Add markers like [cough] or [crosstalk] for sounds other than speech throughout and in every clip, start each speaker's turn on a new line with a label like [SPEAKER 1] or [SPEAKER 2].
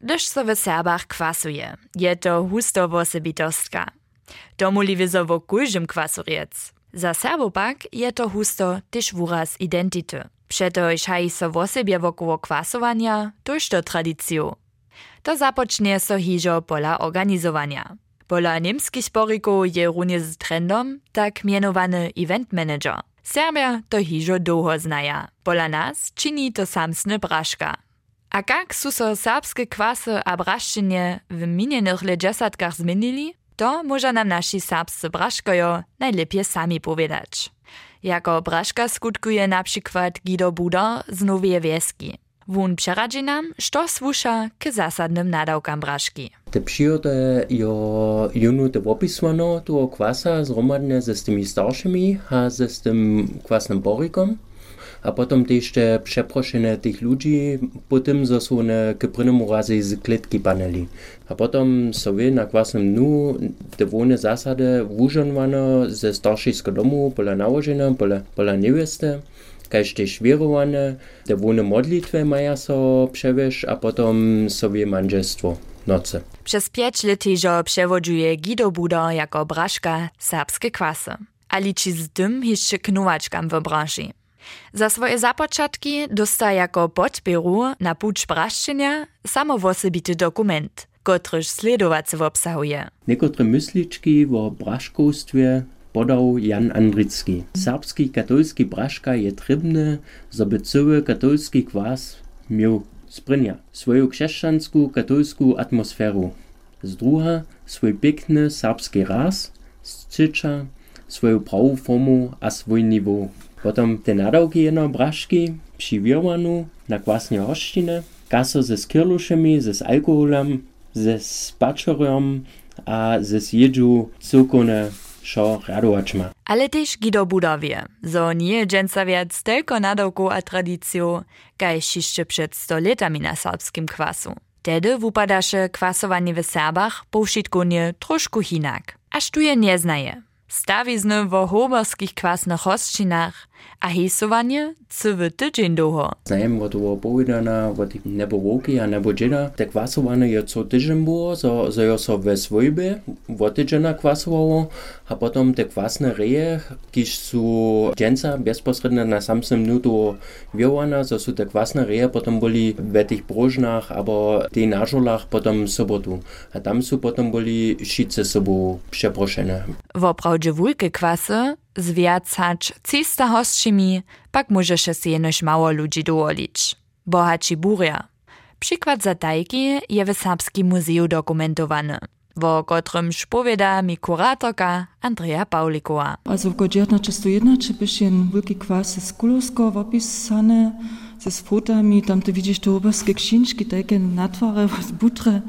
[SPEAKER 1] gdyż so w Serbach kwasuje. Je to husto wosebitostka. To muli wizo wo kujżym kwasuriec. Za Serbo pak je to husto tyż wuraz identity. Przetoż haj so wosebie wokoło kwasowania, toż to tradycju. To zapocznie so hižo pola organizowania. Pola niemskich sporików je runie z trendom tak mianowany event manager. Serbia to hižo długo znaja. Pola nas czyni to samsny braszka. A jak su so serbskie kwasy a braszczynie w minionych ledźesatkach zmienili, to może nam nasi serbscy braszkojo najlepiej sami powiedzieć. Jako braszka skutkuje na przykład Guido Buda z Nowej Wieski. Wun przeradzi nam, što słusza k zasadnym nadałkam braszki.
[SPEAKER 2] Te przyjode jo junu te opiswano tu kwasa zromadne ze z tymi starszymi, a ze z tym kwasnym borikom. A potom też te przeproszene tych ludzi po tym, że są razy z kletki paneli. A potom sobie na kwasnym dnu te wone zasady wużonwano ze starszego domu, pola nałożenia, pola, pola niewiesty kaž tež vierowane, te wone modlitwe maja so przewieź, a potom sobie manżelstwo noce.
[SPEAKER 1] Przez pięć lat jo przewodzuje Guido Buda jako braszka serbskie kwasy. A liczy z tym jeszcze knuwaczkam w branży. Za swoje zapoczatki dosta jako podpieru na pucz braszczenia samowosebity dokument, kotryż sledowacy obsahuje.
[SPEAKER 2] Niektóre myśliczki o braszkostwie podał Jan Andricki. Serbski katolski braszka je trybny, żeby cały katolski kwas miał sprynia. Swoją chrześcijanską katolską atmosferu. Z druga swój piękny serbski raz, z trzecia swoją prawą formę a swój niveau. Potem te nadałki jedno braszki przywierwanu na kwasnie hoszczynę, kaso ze skirluszami, ze alkoholem, ze spaczerem a ze zjedzu cukone šo radować ma.
[SPEAKER 1] Ale też Guido Buda wie, zo nie dżęca wiec tylko nadałku a tradycju, kaj jeszcze przed sto latami na serbskim kwasu. Tedy wupadaše kwasowanie w Serbach po troszkę hinak. Aż tu je nie znaje. Stawizny w hoberskich kwasnych hostinach, a hesowanie cywy tydzień długo.
[SPEAKER 2] Znajem, od powiedziane, od nebo łoki, a nebo dziena, te kwasowanie je co tydzień było, so, so jo so we swojbie, od tydziena kwasowało, a potom te kwasne reje, kiż su dżęca bezpośrednio na samym nutu wiowana, so su te kwasne reje potom byli w tych brożnach, albo tej nażolach potom sobotu. A tam su potom byli wszyscy sobą przeproszone.
[SPEAKER 1] Woprawdzie wulke kwasy, zwiacać 300 hostczymi, pak możesz się jenoś mało ludzi dowolić. Bohaci buria. Przykład za tajki je w Serbskim Muzeum dokumentowany, wo kotrym spowiada mi kuratorka Andrea Paulikowa.
[SPEAKER 3] Also w godzierna 301 czy byś jen wielki kwas z Kulowsko opisane, ze fotami, tam ty widzisz te oberskie księżki, takie natware, z butre,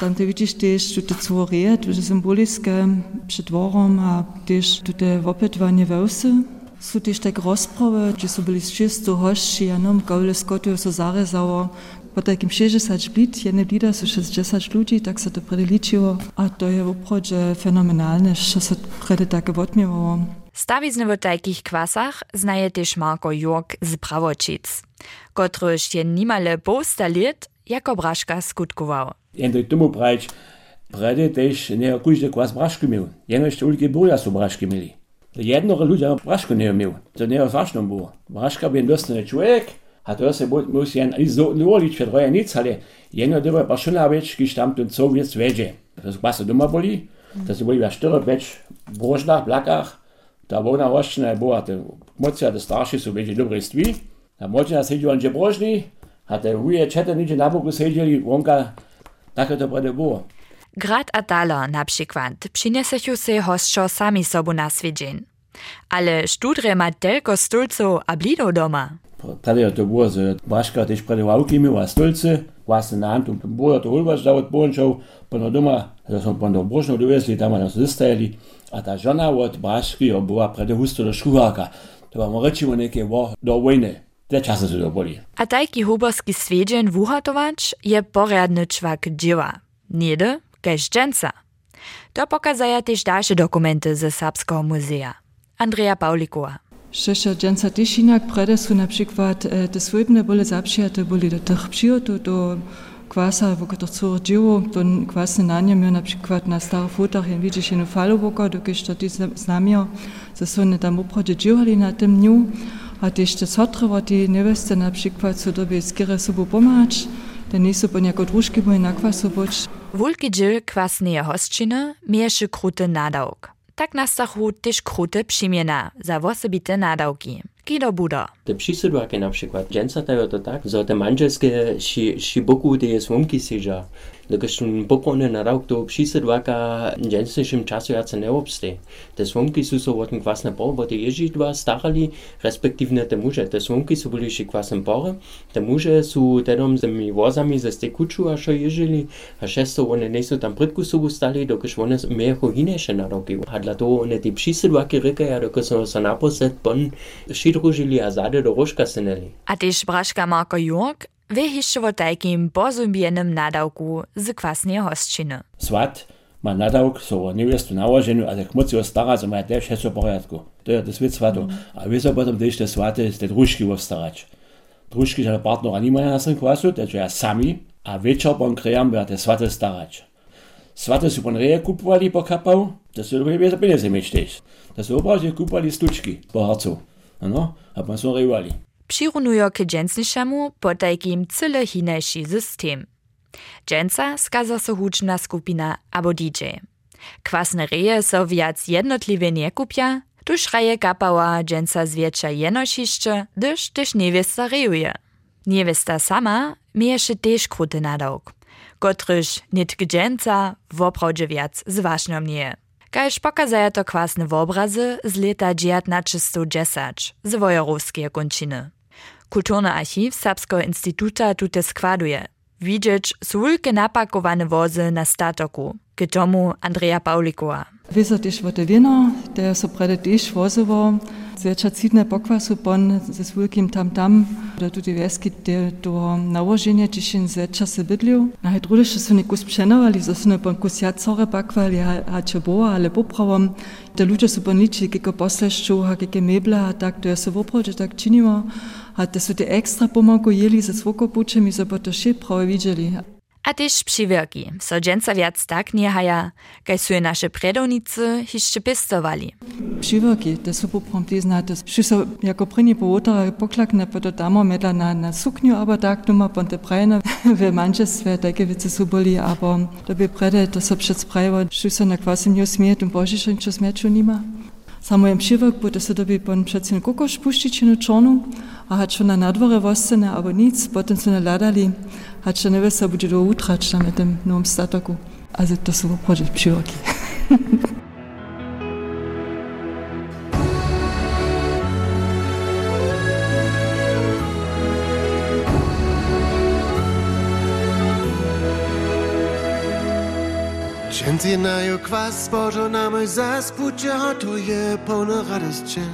[SPEAKER 3] tam te widzisz też te cłorie, te symboliskie przed dworom, a też te opytwanie wełsy. Są też tak rozprawy, gdzie są byli czysto hości, a nam gaule skotu so zarezało. Po takim 60 blit, jedne blida są 60 ludzi, tak się to predeliczyło, a to je woprawdzie fenomenalne, że się predy takie odmiewało.
[SPEAKER 1] Stawizny w takich kwasach znaje też Marko Jork z Prawočic, kotryż je nimale posta lat jako braszka skutkował.
[SPEAKER 4] Jędoj tomu prać, predy też nie każdy kwas braszku miał. Jenoś ulgi buja są braszki mieli. Jednore ludzie braszku nie miał. To nie ważne było. Braszka był dostany człowiek, a to się muss jen nulić przed roja nic, ale jeno dobra paszyna być, kiż tam ten jest wiedzie. To jest kwasa doma boli, to się boli w brożnach, blakach, ta wona roszczina była, te mocja, te starsi są wiedzie dobre stwi, a mocia siedział on brożni, a te wuje czete nidzie na boku siedzieli, wonka takie to prede było.
[SPEAKER 1] Grad a dala na przykład przyniesechu se hostczo sami sobu na swiedzeń. Ale studre ma tylko stulców a blido doma.
[SPEAKER 4] Prede to było, że Baszka też prede ławki miała stulce, własne na und było to hulbasz dawot błączał, pono doma, że są pono brożno dowiezli, tam nas zostali, a ta żona od Baszki była prede husto do szkuhaka. To wam rečimo neke wo do wojny. Te czasy się to boli.
[SPEAKER 1] A tajki huborski swiedzień wuhatować je porядny czwak dzieła. Niedy, kaž dżęca. To pokazaja też dalsze dokumenty ze Serbskiego Muzea. Andrea Paulikowa.
[SPEAKER 3] Šeša dżęca też inak prede są na przykład e, te swojbne bole zapřijate boli do tych przyjotów, do kwasa, wo to co dzieło, to kwasne nanie miał na przykład na starych fotach, jak widzisz jedną falę wokół, dokąd to ty znamia, że są one tam uprodzie dziewali na tym dniu, a też te sotre, te nieweste na przykład, co dobie skiery sobą pomagać, te nie są po jako drużki, bo na kwasu boć.
[SPEAKER 1] Wulki dziel kwasneje hostčiny mieszy kruty nadałk. Tak nastachu też kruty przymiena za osobite nadałki. Kido buda.
[SPEAKER 2] Te przysydłaki na przykład, dżęca to tak, że te manżelskie shiboku, te jest łomki siża. Dokud schon poprone na rok to přisledvaka dženstnejším času jace neobstej. Te svomky sú so od kvasne por, bo te ježidva starali, respektívne te muže. Te svomky sú boli še kvasne por, te muže sú tedom s tými vozami ze stekuču a šo ježili, a one nejsú tam pritku sobu stali, dokud one mejo hinejše na roky. A dla toho one te přisledvaky rekaja, dokud so sa naposled bon šidružili a zade do rožka seneli.
[SPEAKER 1] A tež braška Marko Jurk O takim pozumienym nadałku z kwasnej hostczyny.
[SPEAKER 4] Swat ma nadałk, so niewiastu nałożeniu, ale jak mocy stara, so ma też jest w porządku. To jest to swatu. Mm. A wy so potem te swaty, te drużki wstarać. Drużki, że partnera nie mają na tym kwasu, to jest sami, a wieczór bon krejam, by te swaty starać. Swaty su bon reje kupowali po kapał, to są lubię wiele pieniędzy mieć też. To są obrazie kupowali stuczki po harcu. No, a pan są rejowali.
[SPEAKER 1] Přirunujo k dżensnišemu potajkim cyle hinejší system. Dżensa skaza so skupina abo DJ. Kwasne reje so viac jednotliwie nie kupia, tuż raje kapała dżensa zwiecza jenošišće, gdyż też niewiesta rejuje. Niewiesta sama miejeszy też kruty nadałk, kotryż nitk dżensa woprawdzie viac zwaśnomnieje. Kaž pokazaja to kwasne obrazy z leta 1910 z Wojerowskiej kończyny. Kulturny archiv Serbskiego Instytuta tute składuje. Widzieć sulke napakowane wozy na statoku. K tomu Andrea Paulikowa.
[SPEAKER 3] Vezatiš v devino, te so predetiš vozovo, zvečacitne pokvasu pon z velikim tam tam, da tudi veski te do naloženja, čiš in zveča se bidljiv. Naj druge še so nekus pšenovali, so se ne pon kusja core pakvali, a če bo, ali popravom, da ljudje so pon liči, kiko poslešču, a kike mebla, a tak, to je se voproče, tak činimo, a te so te ekstra pomago jeli za svokopučem in so pa to še prav videli.
[SPEAKER 1] A tyž przy wielki, so dżęca wiac tak nie haja, kaj suje nasze predownicy hiszczy pistowali.
[SPEAKER 3] Przy wielki, to są po prompty znate, przy so jako pryni połotara poklakne, pa to damo medla na, na sukniu, aber tak numa ponte prajne, we [laughs] manche swe takie wice su boli, aber to by prede, to so przed sprajewa, przy so na kwasim nie usmieje, tym bożiszem, czy smieczu nima. Samo jem przywierk, bo to so doby pon przecien kokosz puścić na czonu, a schon na nadworze wostene, aber nic, potem su naladali, hat schon nevesta bude do utrać tam na tym nowym statoku. Also to są projekt przywierki. [laughs]
[SPEAKER 5] Čenzinajo kwas božo na mój zaspucie hotuje pełne radości,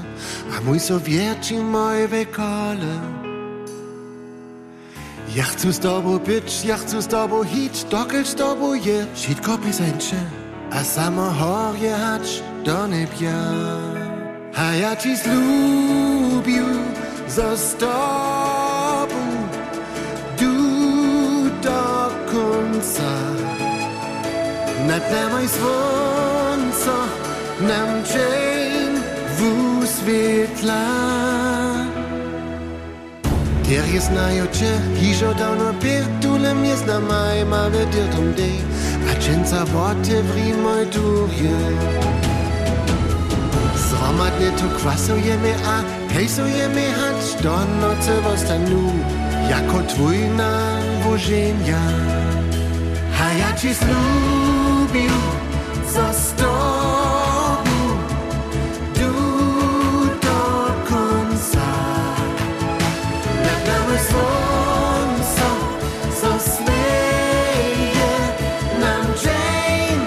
[SPEAKER 5] a mój so wierci moje wekole. Ja chcę z tobą pić, ja chcę z tobą hić, dokąd z tobą je, shit kopie zańcze, a samo horje hacz do niebia. A ja ci zlubił, został do końca. Nad sonca nam čejn v svetla. Terje znajo če, hižo davno pir, tulem je zna maj, ma vedir tom dej, a čenca vote vrimoj durje. Zromadne to kvasujeme, a hejsujeme, hač do noce vostanu, jako tvojna voženja. A ja ci sluh. Zlubił, zostawił, du do końca. Nad nami słońce zasłeje nam dzień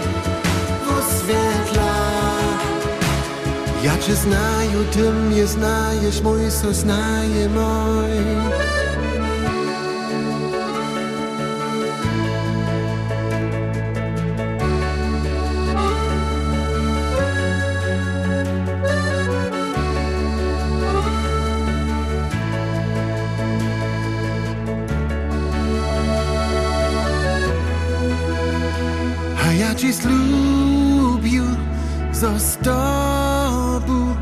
[SPEAKER 5] oświetla. Ja cię znaju, ty mnie znajesz, mój so znaje mój. Zostabu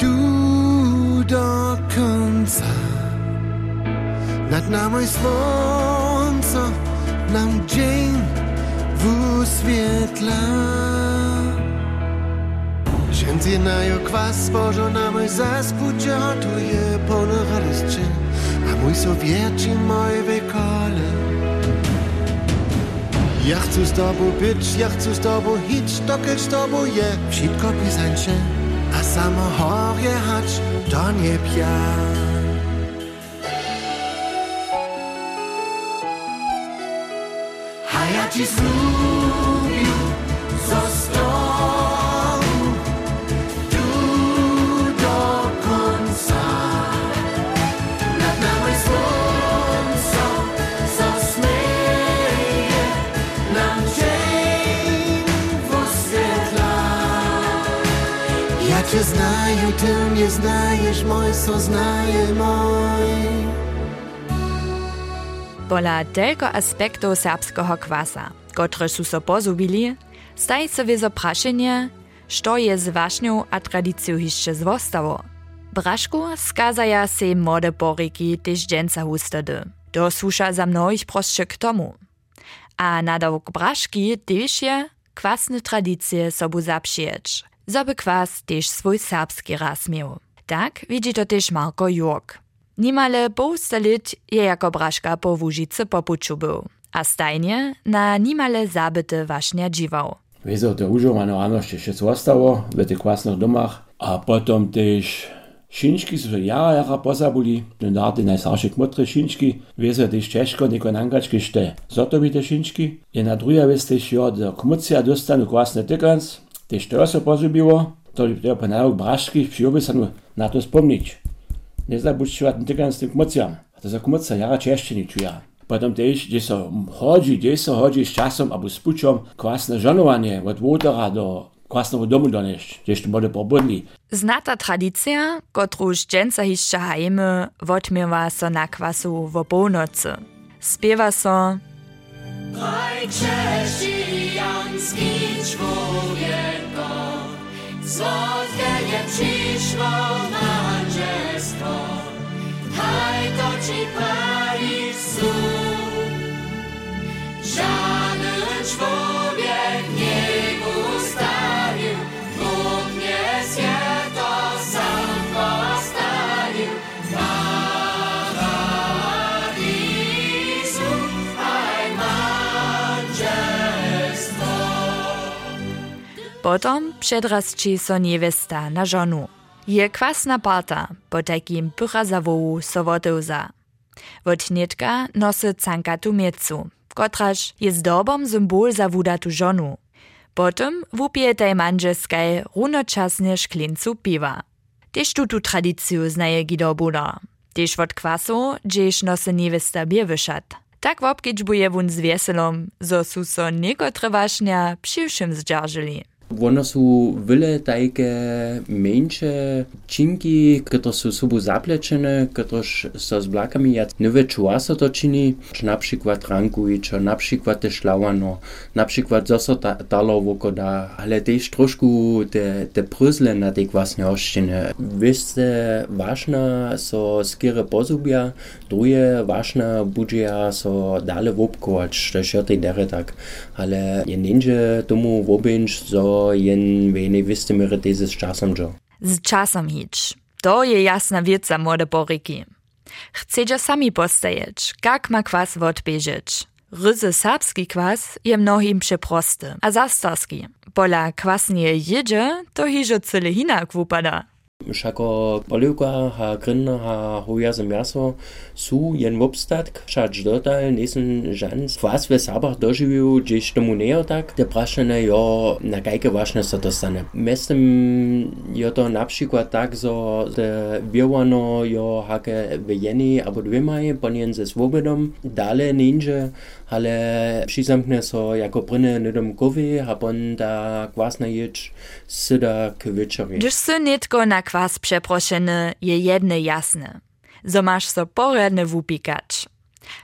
[SPEAKER 5] du do końca. Nad nami słońce nam dzień wyświetla. Ženci najo kwas Božo na môj zaspuča hotuje plno radosti a môj so vieči môj vekole. Ja chcę z tobą być, ja chcę z tobą hić, dokieć z tobą je Wszystko pisańcze, a samo chorje hać, to nie pia A ja ci zlubił, Ja cię znaję, ty mnie znajesz, mój so znaje mój
[SPEAKER 1] Pola telko aspektów serbskiego kwasa, które su so pozubili, staj so wiezo praszenie, što je z wašnią a tradicją jeszcze zwostało. Brašku skazaja se mode poriki tež dženca hustody. To słusza za mnohich proście k tomu. A nadawk braszki tež je kwasne tradycje sobu zapšieć, zoby kwas tež swój serbski raz. Tak widzi to tež Marko Jurk. Nimale połsta lit je jako braška po Łužice popuču był, a stajnie na nimale zabyte wašnia dziwał.
[SPEAKER 4] Wieso to używane rano jeszcze zostało w tych kwasnych domach, a potem też Šinčki že jara jara pozabuli, no nardy najstarsze kmotre šinčki, wieso też ciężko neko nangački šte. Zotowite šinčki, je na druga vez też jo do kmucia dostanu kwasne tykans, też to so pozubiło, to je po nauk braški przyobysanu na to spomnieć. Nie zabudziła ten tykans tym kmuciam, a to za kmuca jara cięższe nie czuje. Potem też, gdzie so chodzi, gdzie so chodzi z czasem albo z pucią, kwasne żonowanie od wódera do kwasnego domu donieść, gdzieś to bude pobudli.
[SPEAKER 1] Znata tradycja, kotruż dženca hišća hajmy, wotmiewa so na kwasu w północy. Spiewa so
[SPEAKER 6] chrześcijański człowieko, słodkie nie przyszło mężestwo. Haj to ci Parisu, żaden człowiek nie ustawił,
[SPEAKER 1] Potom předrastči so niewesta na żonu. Je kwasna parta, po takim pycha zawołu so woteuza. Wot nietka nosy cankatu miecu, kotraż je zdobom symbol za wudatu żonu. Potom wupije tej manżeskaj runočasne szklincu piwa. Tež tutu tradiciju znaje Gido Buda. Tež kwasu, gdzież nosy niewesta biewyszat. Tak wopkić buje wun z wieselom, zo su so přiwšim zdzierżyli.
[SPEAKER 2] Ono sú veľa také menšie činky, ktoré sú sobu zaplečené, ktoré sa s blakami jac nové čuasa to čini, napríklad rankujičo, napríklad te šlavano, napríklad zoso ta, talo vokoda, ale tiež trošku te, te na tej vlastne oštine. Veste, vážna so skere pozubia, druhé vážna budia so dále vopkovať, to je tej dere tak. Ale nenže tomu vobenč, so jen vene viste mere teze z časom jo.
[SPEAKER 1] Z časom hič. To je jasna wiedza młode poriki. Chcecie sami postajeć, jak ma kwas odbieżeć. Ryzy serbski kwas je mnohim przeprosty, a zastarski. Pola kwas nie jedzie, to hižo cyle hinak wupada.
[SPEAKER 2] Šako polivka, ha grinna, ha hoja za meso, su jen v obstatek, šač dotal, nisem žans. Vas v sabah doživil, že tomu nejo tak, te prašene jo, na kajke važne se to stane. Mestem jo to napšikvat tak, zo te vjevano jo hake vejeni, abo dvema je, po njen ze svobodom, dale ninže, ale přizamkne so jako prine nedom kovi, a pon da kvasna ječ syda k večeri.
[SPEAKER 1] Gdyż sy nitko na kwas przeproszeny je jedne jasne. Zo masz so poredne wupikać.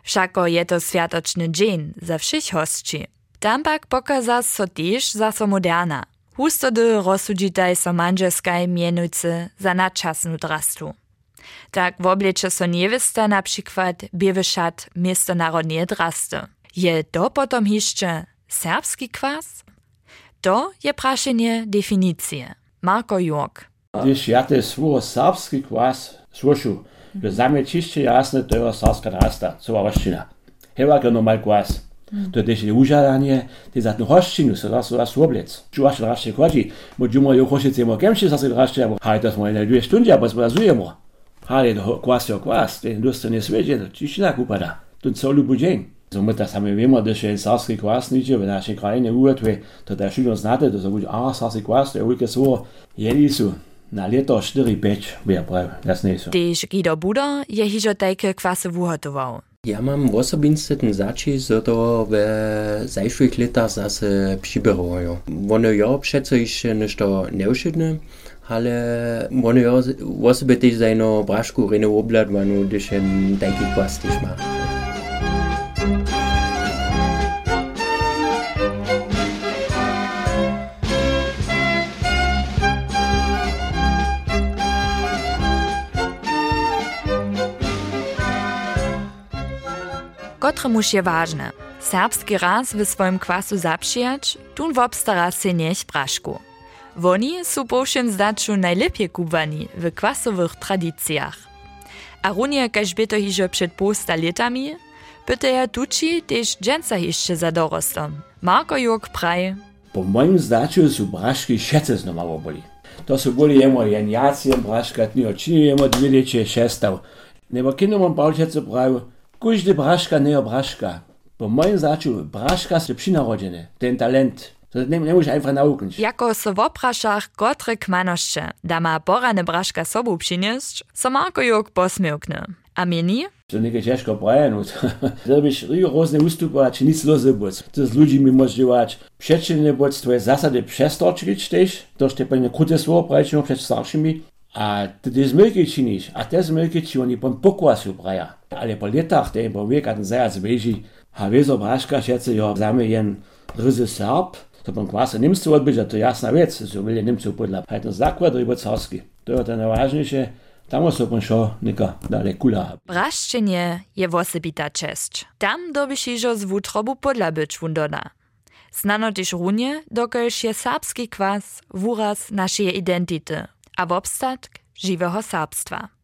[SPEAKER 1] Wszako je to światoczny dzień za všich hostči. Tam pak pokaza so tež zaso moderna. Hustody rozsudžitaj so manželskaj mienujcy za nadčasnu drastu. Tak w oblecze so niewesta na przykład biewy szat międzynarodnie drasty. Je to potom jeszcze serbski kwas? To je praszenie definicje. Marko Jork.
[SPEAKER 4] Když ja te svoj serbski kwas slušu, že za me čišće jasne, to je serbska drasta, cova roščina. Heva ga normal kwas. To je je užadanie, te za tnu roščinu, so da so da svoblec. Čuvaš drašče kodži, mođumo jo hošice mo kemši sa se drašče, abo hajto smo na dvije stunde, abo smo razujemo. Ale do kwas jo kwas, te dosta ne sveđe, to čišćina kupada. To celu buđenj. Somit das haben wir immer, dass ein Sarski Quas nicht, wenn er schon keine Uhr tue, to da schön znate, to so bude, a Sarski Quas, to je uvijek so, jeli su na leto 4 peč, ber prav, das nie so.
[SPEAKER 1] Tež Guido Buda je hižo tajke kwasy wuhotował.
[SPEAKER 2] Ja mam osobisty ten zacis, że to w zajszłych latach zase przybierają. One ja przece jeszcze nešto neuszydne, ale one ja osoby też zajno braszku rene obladwanu, gdyż ten taki kwas też ma.
[SPEAKER 1] Kotremuž je ważne. Serbski raz w swoim kwasu zapřijać, tun wobstara se niech brašku. Woni su po všem zdaczu najlepiej kubani w kwasowych tradycjach. A runie kaž by to hižo przed posta letami, pyta ja tuči tež dżęca jeszcze za dorostom. Marko Jurk praj,
[SPEAKER 4] Po moim zdaczu su braški šece znova boli. To su boli jemo jenjacije braška, tni očini jemo dvije leče šestav. Nebo kino mam palčece pravi, Każdy braszka nie braszka. Po moim zdaczu braszka są przynarodzone, ten talent. To nie, nie musisz einfach nauczyć.
[SPEAKER 1] jako so w opraszach kotre kmanoszcze, da ma porane braszka sobu przynieść, so Marko Jurk posmiłknie. A mieni?
[SPEAKER 4] To nie ciężko prajenąć. Żebyś [laughs] rigoroznie ustupować, nic lozy być. To z ludźmi możesz działać. Przeczynne być twoje zasady przestorczyć też. To jest pewnie krótkie słowo prajczą przed starszymi. A ty te zmylki czynisz, a te zmylki ci oni pon pokłasu praja. Ale po latach, te po wiek, a ten zajac wieži, a wieso braszka šece jo zame jen ryzy Serb, to pon kwasa Nimcu odbyć, to jasna wiec, so wyle Nimcu podla. A ten zakład rybo carski. To je to najważniejsze, tam so pon šo nika dalej kula.
[SPEAKER 1] Braszczenie je wosebita czesć. Tam dobyś iżo z wutrobu podla być wundona. Znano też runie, dokelż je serbski kwas wuraz naszej identity, a v obstatk živého sábstva.